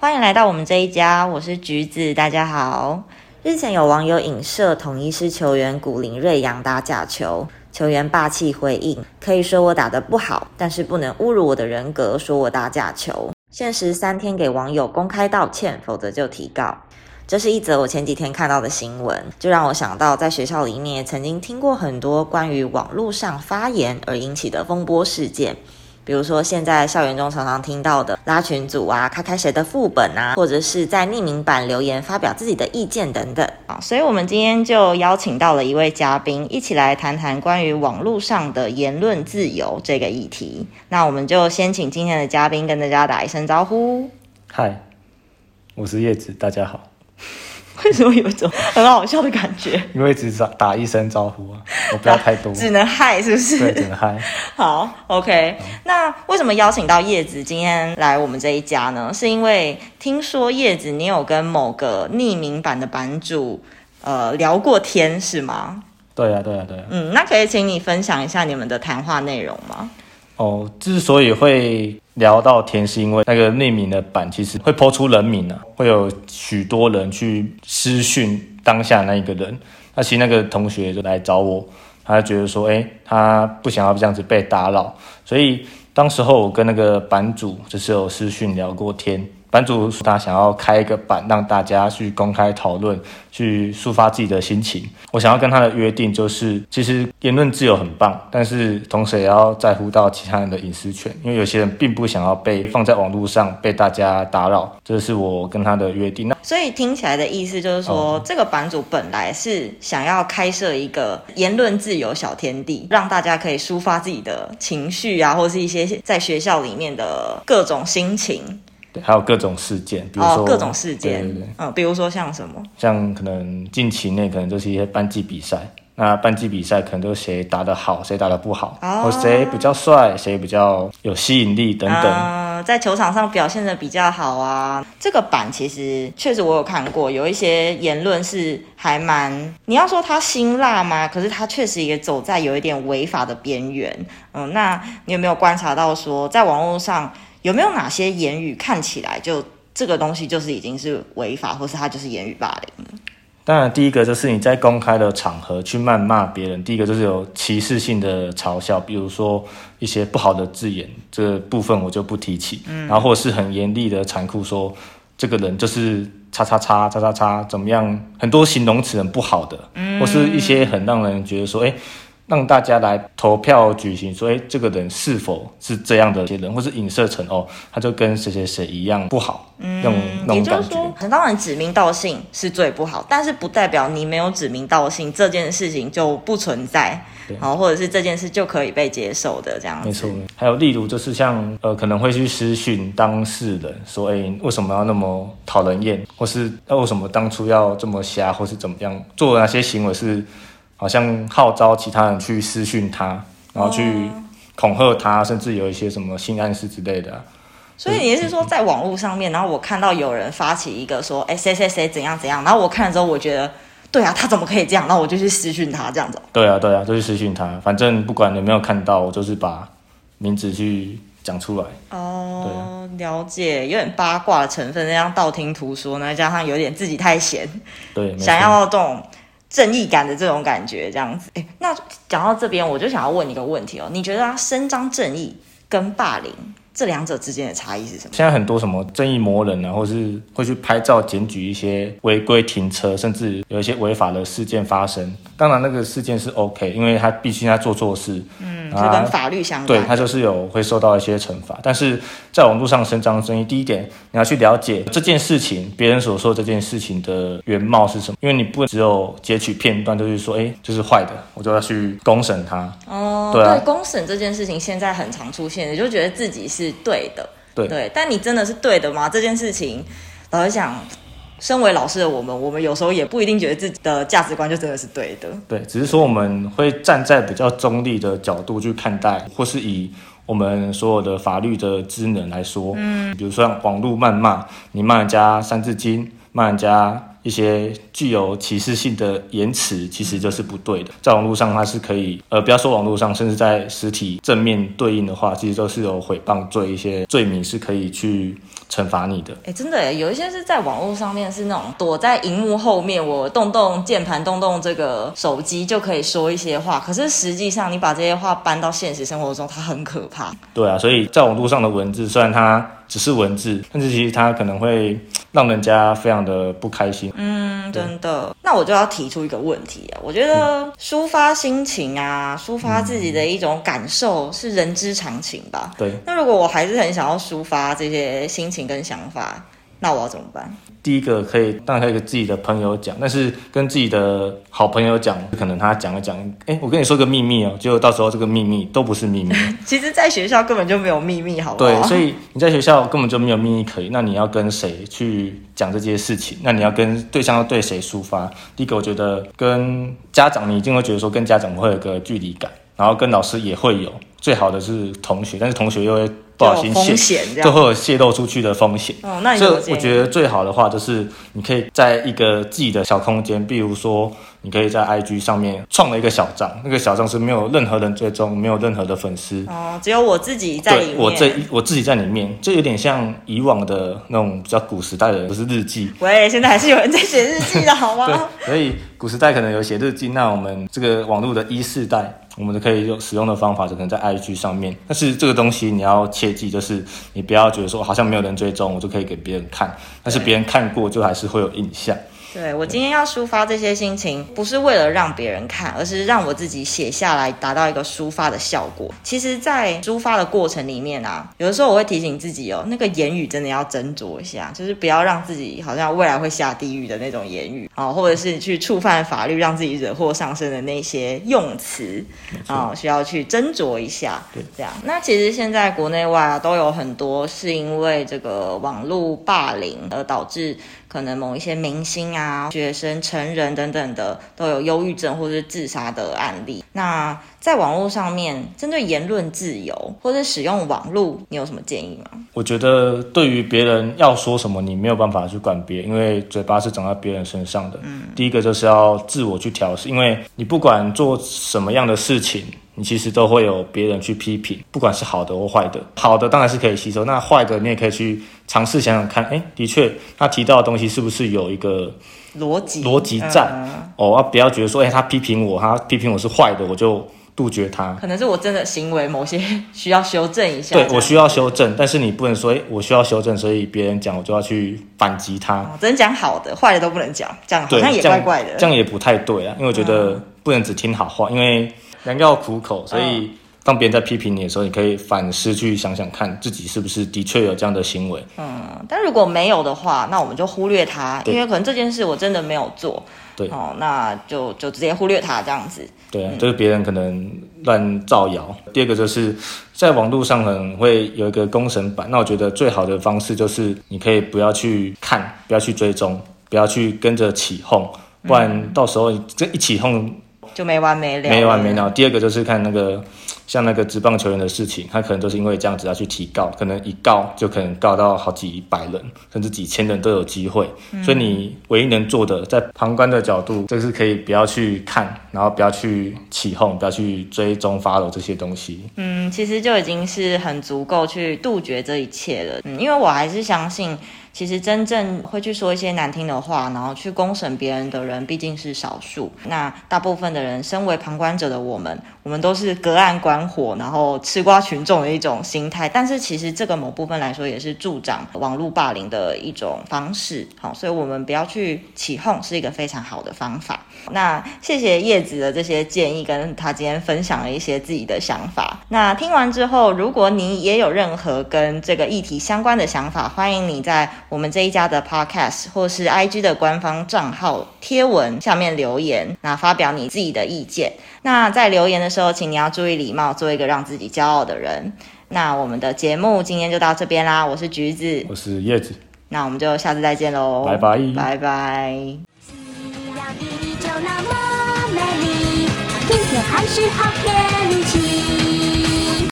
欢迎来到我们这一家，我是橘子，大家好。日前有网友影射统一师球员古林瑞阳打假球，球员霸气回应，可以说我打得不好，但是不能侮辱我的人格，说我打假球。限时三天给网友公开道歉，否则就提告。这是一则我前几天看到的新闻，就让我想到在学校里面曾经听过很多关于网络上发言而引起的风波事件。比如说，现在校园中常常听到的拉群组啊、开开谁的副本啊，或者是在匿名版留言发表自己的意见等等啊。所以，我们今天就邀请到了一位嘉宾，一起来谈谈关于网络上的言论自由这个议题。那我们就先请今天的嘉宾跟大家打一声招呼。嗨，我是叶子，大家好。为什么有一种 很好笑的感觉？因为只打打一声招呼啊，我不要太多，只能嗨，是不是？对，只能嗨。好，OK。那为什么邀请到叶子今天来我们这一家呢？是因为听说叶子你有跟某个匿名版的版主呃聊过天，是吗？对啊，对啊，对啊。嗯，那可以请你分享一下你们的谈话内容吗？哦，之所以会聊到天，是因为那个匿名的版其实会抛出人名啊，会有许多人去私讯当下那一个人。那其实那个同学就来找我，他觉得说，哎，他不想要这样子被打扰，所以当时候我跟那个版主就是有私讯聊过天。版主他想要开一个版，让大家去公开讨论，去抒发自己的心情。我想要跟他的约定就是，其实言论自由很棒，但是同时也要在乎到其他人的隐私权，因为有些人并不想要被放在网络上被大家打扰。这是我跟他的约定。那所以听起来的意思就是说，这个版主本来是想要开设一个言论自由小天地，让大家可以抒发自己的情绪啊，或是一些在学校里面的各种心情。还有各种事件，比如说各种事件，嗯，比如说像什么，像可能近期内可能就是一些班级比赛，那班级比赛可能都是谁打得好，谁打得不好，或谁比较帅，谁比较有吸引力等等，在球场上表现的比较好啊。这个版其实确实我有看过，有一些言论是还蛮，你要说他辛辣吗？可是他确实也走在有一点违法的边缘。嗯，那你有没有观察到说，在网络上？有没有哪些言语看起来就这个东西就是已经是违法，或是它就是言语霸凌？当然，第一个就是你在公开的场合去谩骂别人，第一个就是有歧视性的嘲笑，比如说一些不好的字眼，这部分我就不提起。嗯，然后或是很严厉的残酷说这个人就是叉叉叉叉叉叉怎么样，很多形容词很不好的，或是一些很让人觉得说，哎。让大家来投票举行，说哎，这个人是否是这样的一些人，或是影射成哦，他就跟谁谁谁一样不好，嗯，那种那种感觉。当然，指名道姓是最不好，但是不代表你没有指名道姓这件事情就不存在，好，或者是这件事就可以被接受的这样。没错，还有例如就是像呃，可能会去私讯当事人说，哎，为什么要那么讨人厌，或是那为什么当初要这么瞎，或是怎么样做哪些行为是。好像号召其他人去私讯他，然后去恐吓他，甚至有一些什么性暗示之类的。所以你是说，在网络上面，然后我看到有人发起一个说，哎，谁谁谁怎样怎样，然后我看了之后，我觉得，对啊，他怎么可以这样？那我就去私讯他这样子。对啊，对啊，就去私讯他，反正不管有没有看到，我就是把名字去讲出来。哦，了解，有点八卦的成分，那样道听途说呢，加上有点自己太闲，对，想要这种。正义感的这种感觉，这样子。哎，那讲到这边，我就想要问你一个问题哦，你觉得他伸张正义跟霸凌？这两者之间的差异是什么？现在很多什么正义魔人啊，或是会去拍照检举一些违规停车，甚至有一些违法的事件发生。当然，那个事件是 OK，因为他必须他做错事，嗯，是跟法律相关，对他就是有会受到一些惩罚。但是在网络上伸张正义，第一点你要去了解这件事情，别人所说这件事情的原貌是什么，因为你不只有截取片段，就是说，哎，就是坏的，我就要去公审他。哦，对，公审这件事情现在很常出现，你就觉得自己是。对的，对，但你真的是对的吗？这件事情，老实讲，身为老师的我们，我们有时候也不一定觉得自己的价值观就真的是对的。对，只是说我们会站在比较中立的角度去看待，或是以我们所有的法律的职能来说，嗯，比如说网络谩骂，你骂人家三字经，骂人家。一些具有歧视性的言辞，其实就是不对的。在网络上，它是可以，呃，不要说网络上，甚至在实体正面对应的话，其实都是有诽谤罪一些罪名是可以去惩罚你的。哎，真的哎，有一些是在网络上面是那种躲在荧幕后面，我动动键盘，动动这个手机就可以说一些话。可是实际上，你把这些话搬到现实生活中，它很可怕。对啊，所以在网络上的文字，虽然它。只是文字，但是其实它可能会让人家非常的不开心。嗯，真的。那我就要提出一个问题啊，我觉得抒发心情啊，抒发自己的一种感受是人之常情吧。对。那如果我还是很想要抒发这些心情跟想法，那我要怎么办？第一个可以，当然可以跟自己的朋友讲，但是跟自己的好朋友讲，可能他讲一讲，哎，我跟你说个秘密哦，结果到时候这个秘密都不是秘密。其实，在学校根本就没有秘密，好不好？对，所以你在学校根本就没有秘密可以。那你要跟谁去讲这件事情？那你要跟对象要对谁抒发？第一个，我觉得跟家长，你一定会觉得说跟家长会有个距离感，然后跟老师也会有。最好的是同学，但是同学又会。不小心泄，就会有泄露出去的风险。哦，那所以我觉得最好的话就是，你可以在一个自己的小空间，比如说，你可以在 IG 上面创了一个小账，那个小账是没有任何人追踪，没有任何的粉丝。哦，只有我自己在里面。我这我自己在里面，就有点像以往的那种比较古时代的，不是日记。喂，现在还是有人在写日记的好吗？对，所以古时代可能有写日记，那我们这个网络的一世代。我们可以用使用的方法，就可能在 IG 上面。但是这个东西你要切记，就是你不要觉得说好像没有人追踪，我就可以给别人看。但是别人看过，就还是会有印象。对我今天要抒发这些心情，不是为了让别人看，而是让我自己写下来，达到一个抒发的效果。其实，在抒发的过程里面啊，有的时候我会提醒自己哦，那个言语真的要斟酌一下，就是不要让自己好像未来会下地狱的那种言语啊，或者是去触犯法律，让自己惹祸上身的那些用词啊，需要去斟酌一下。对，这样。那其实现在国内外啊，都有很多是因为这个网络霸凌而导致。可能某一些明星啊、学生、成人等等的都有忧郁症或者是自杀的案例。那在网络上面，针对言论自由或者使用网络，你有什么建议吗？我觉得对于别人要说什么，你没有办法去管别人，因为嘴巴是长在别人身上的。嗯，第一个就是要自我去调试，因为你不管做什么样的事情。你其实都会有别人去批评，不管是好的或坏的。好的当然是可以吸收，那坏的你也可以去尝试想想看。哎，的确，他提到的东西是不是有一个逻辑逻辑在？哦，不要觉得说，哎，他批评我，他批评我是坏的，我就杜绝他。可能是我真的行为某些 需要修正一下。对我需要修正，但是你不能说，哎，我需要修正，所以别人讲我就要去反击他。只能讲好的，坏的都不能讲，这样好像也怪怪的。这样也不太对啊，因为我觉得不能只听好话，因为。良药苦口，所以当别人在批评你的时候，你可以反思去想想看自己是不是的确有这样的行为。嗯，但如果没有的话，那我们就忽略它，因为可能这件事我真的没有做。对，哦，那就就直接忽略它这样子。对啊，就是别人可能乱造谣。第二个就是在网络上可能会有一个公审版，那我觉得最好的方式就是你可以不要去看，不要去追踪，不要去跟着起哄，不然到时候这一起哄。就没完没了，没完没了。第二个就是看那个，像那个职棒球员的事情，他可能都是因为这样子要去提告，可能一告就可能告到好几百人，甚至几千人都有机会。所以你唯一能做的，在旁观的角度，就是可以不要去看，然后不要去起哄，不要去追踪、发 w 这些东西。嗯，其实就已经是很足够去杜绝这一切了。嗯，因为我还是相信。其实真正会去说一些难听的话，然后去公审别人的人毕竟是少数。那大部分的人，身为旁观者的我们，我们都是隔岸观火，然后吃瓜群众的一种心态。但是其实这个某部分来说，也是助长网络霸凌的一种方式。好，所以我们不要去起哄，是一个非常好的方法。那谢谢叶子的这些建议，跟他今天分享了一些自己的想法。那听完之后，如果你也有任何跟这个议题相关的想法，欢迎你在。我们这一家的 Podcast 或是 IG 的官方账号贴文下面留言，那发表你自己的意见。那在留言的时候，请你要注意礼貌，做一个让自己骄傲的人。那我们的节目今天就到这边啦，我是橘子，我是叶子，那我们就下次再见喽，拜拜，拜拜。明天还是好天。